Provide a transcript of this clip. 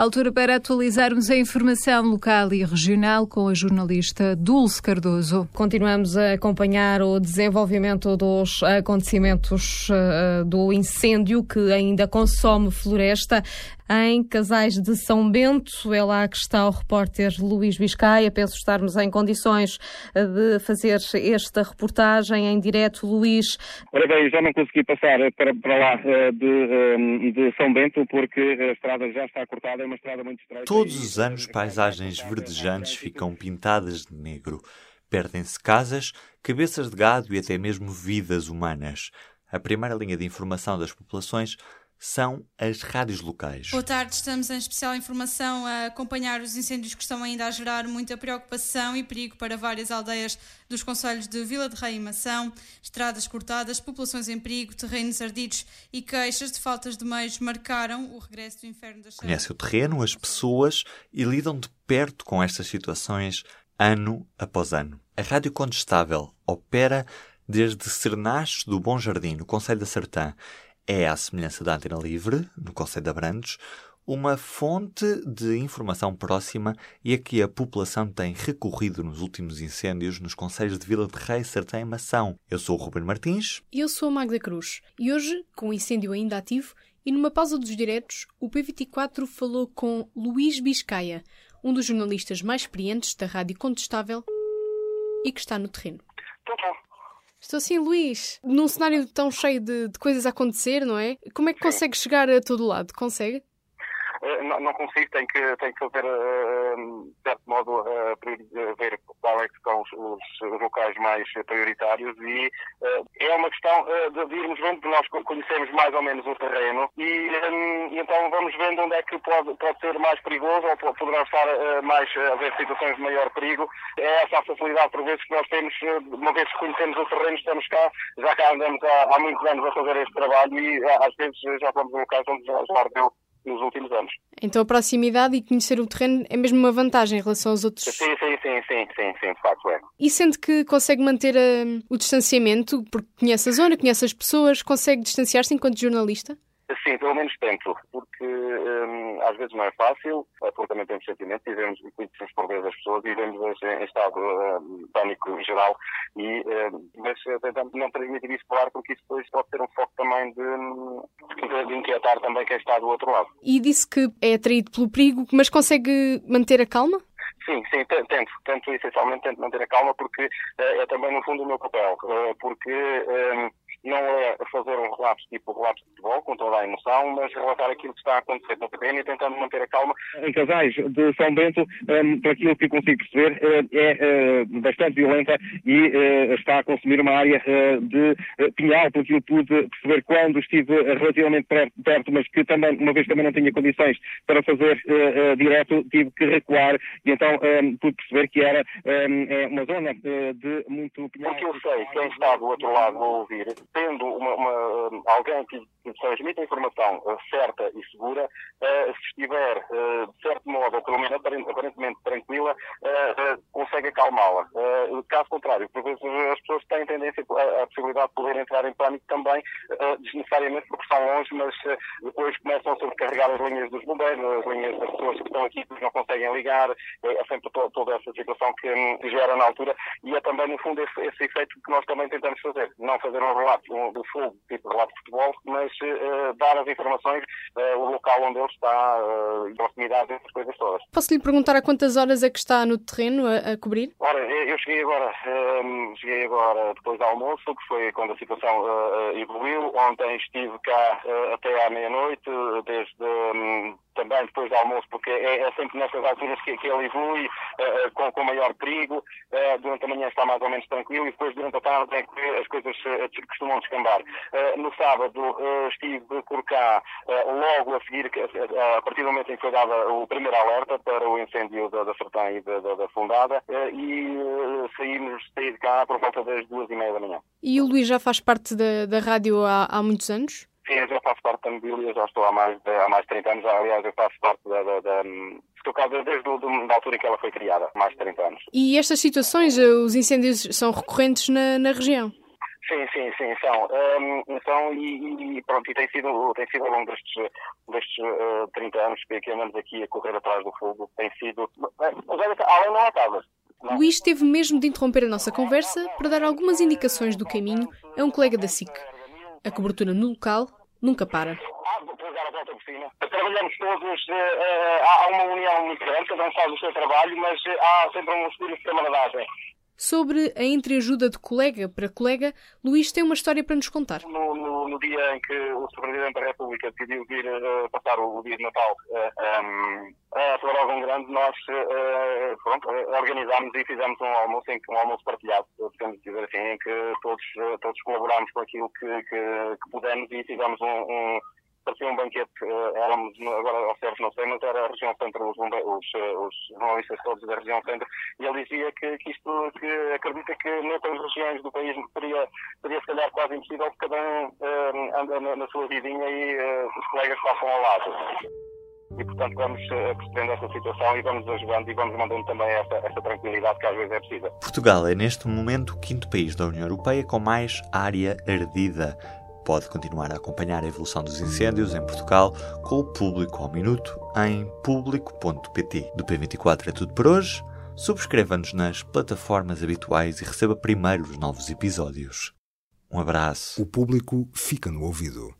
Altura para atualizarmos a informação local e regional com a jornalista Dulce Cardoso. Continuamos a acompanhar o desenvolvimento dos acontecimentos uh, do incêndio que ainda consome floresta em Casais de São Bento. É lá que está o repórter Luís Biscaia. Penso estarmos em condições de fazer esta reportagem em direto. Luís. Ora bem, já não consegui passar para, para lá eh, de, eh, de, São Bento porque a estrada já está cortada, é uma estrada muito estreita. Todos os anos, paisagens verdejantes ficam pintadas de negro. Perdem-se casas, cabeças de gado e até mesmo vidas humanas. A primeira linha de informação das populações são as rádios locais. Boa tarde, estamos em especial informação a acompanhar os incêndios que estão ainda a gerar muita preocupação e perigo para várias aldeias dos conselhos de Vila de Rei e Mação. Estradas cortadas, populações em perigo, terrenos ardidos e queixas de faltas de meios marcaram o regresso do inferno das Conhece o terreno, as pessoas e lidam de perto com estas situações ano após ano. A Rádio Condestável opera desde Sernaches do Bom Jardim, no Conselho da Sertã é, à semelhança da Antena Livre, no Conselho de Abrantes, uma fonte de informação próxima e a que a população tem recorrido nos últimos incêndios nos conselhos de Vila de Rei, Sertém e Mação. Eu sou o Ruben Martins. E eu sou a Magda Cruz. E hoje, com o incêndio ainda ativo, e numa pausa dos diretos, o P24 falou com Luís Biscaia, um dos jornalistas mais experientes da Rádio Contestável e que está no terreno. Tá. Estou assim, Luís, num cenário tão cheio de, de coisas a acontecer, não é? Como é que consegue chegar a todo lado? Consegue? Eh, não, não, consigo, tenho que, tenho que fazer, uh, de certo modo, ver qual é que são os, os, locais mais prioritários e é uma questão de, irmos vendo, nós conhecemos mais ou menos o terreno e, então vamos vendo onde é que pode, pode ser mais perigoso ou poderá estar mais, haver situações de maior perigo. É essa a facilidade, por vezes, que nós temos, uma vez que conhecemos o terreno, estamos cá, já cá andamos há, há muitos anos a fazer este trabalho e às vezes já vamos em locais onde já, já ardeu nos últimos anos. Então a proximidade e conhecer o terreno é mesmo uma vantagem em relação aos outros? Sim, sim, sim, sim, sim, sim de facto é. E sente que consegue manter uh, o distanciamento, porque conhece a zona, conhece as pessoas, consegue distanciar-se enquanto jornalista? Sim, pelo menos tento, porque hum, às vezes não é fácil, eh, porque também temos sentimentos e vemos conhecemos por vezes as pessoas e vemos em estado hum, pânico geral, e, hum, mas eh, tentamos não transmitir isso claro, porque isso depois pode ser um foco também de, hum, de, inquietar também quem está do outro lado. E disse que é atraído pelo perigo, mas consegue manter a calma? Sim, sim, tento, tento essencialmente tento manter a calma porque uh, é também no fundo o meu papel, uh, porque um, não é fazer um relato tipo relato de futebol, com toda a emoção, mas relatar aquilo que está a acontecer no terreno e tentando manter a calma. Em casais de São Bento, um, por aquilo que consigo perceber, uh, é uh, bastante violenta e uh, está a consumir uma área de pinhal, porque eu pude perceber quando estive relativamente perto, mas que também, uma vez também não tinha condições para fazer direto, tive que recuar e então pude perceber que era é uma zona de muito pinhal. Porque eu sei, quem está do outro lado a ouvir, tendo uma, uma, alguém que, transmite a informação uh, certa e segura, uh, se estiver, uh, de certo modo, ou pelo menos aparentemente tranquila, consegue acalmá-la. caso contrário, por vezes as pessoas têm tendência a, possibilidade de poder entrar em pânico também, desnecessariamente porque estão longe, mas depois começam a sobrecarregar as linhas dos bombeiros, as linhas das pessoas que estão aqui que não conseguem ligar, é sempre to, toda essa situação que, que gera na altura e é também, no fundo, esse, esse efeito que nós também tentamos fazer. Não fazer um relato do fogo, tipo relato de futebol, mas uh, dar as informações, uh, o local onde ele está, uh, proximidade, essas coisas todas. Posso lhe perguntar a quantas horas é que está no terreno a, a cobrir? Ora, eu cheguei agora, um, cheguei agora depois do almoço, que foi quando a situação evoluiu. Ontem estive cá até à meia-noite, desde um, também depois do almoço, porque é, é sempre nessas alturas que, que ele evolui uh, com, com maior perigo. Uh, durante a manhã está mais ou menos tranquilo e depois durante a tarde é que as coisas uh, costumam descambar. no sábado estive por cá logo a seguir, a partir do momento em que foi dado o primeiro alerta para o incêndio da, da Sertã e da, da, da Fundada e saímos, saí de cá por volta das duas e meia da manhã. E o Luís já faz parte da, da rádio há, há muitos anos? Sim, eu já faço parte da mobília, já estou há mais de, há mais de 30 anos. Aliás, eu faço parte da, da, da estou cá desde do, da altura em que ela foi criada, mais de 30 anos. E estas situações, eh, os incêndios são recorrentes na, na região? Sim, sim, sim, são. Um, são e, e, pronto, e tem sido, tem sido ao longo destes, destes uh, 30 anos que andamos aqui a correr atrás do fogo, tem sido. Mas além não acaba. Luís teve mesmo de interromper a nossa conversa para dar algumas indicações do caminho a um colega da SIC. A cobertura no local nunca para. Ah, vou dar a volta por cima. Trabalhamos todos, uh, há uma união muito grande, cada um faz o seu trabalho, mas há sempre um espírito de camaradagem. Sobre a entreajuda de colega para colega, Luís tem uma história para nos contar. No, no, no dia em que o Presidente da República decidiu vir uh, passar o, dia de Natal uh, um, a Grande, nós uh, pronto, organizámos e fizemos um almoço, um almoço partilhado, podemos dizer assim, em que todos, todos colaborámos com aquilo que, que, que pudemos e fizemos um, um parecia um banquete, uh, éramos, agora ao certo não sei, mas era a região centro, os, os, eh, os jornalistas todos da região centro, e ele dizia que, que isto, que acredita que noutras regiões do país seria, seria se calhar quase impossível, porque cada um uh, anda na, na, sua vidinha e uh, os colegas passam ao lado. E, portanto, vamos percebendo essa situação e vamos ajudando e vamos mandando também essa, essa tranquilidade que às vezes é precisa. Portugal é, neste momento, o quinto país da União Europeia com mais área ardida. Pode continuar a acompanhar a evolução dos incêndios em Portugal com o Público ao Minuto em público.pt. Do P24 é tudo por hoje. Subscreva-nos nas plataformas habituais e receba primeiro os novos episódios. Um abraço. O público fica no ouvido.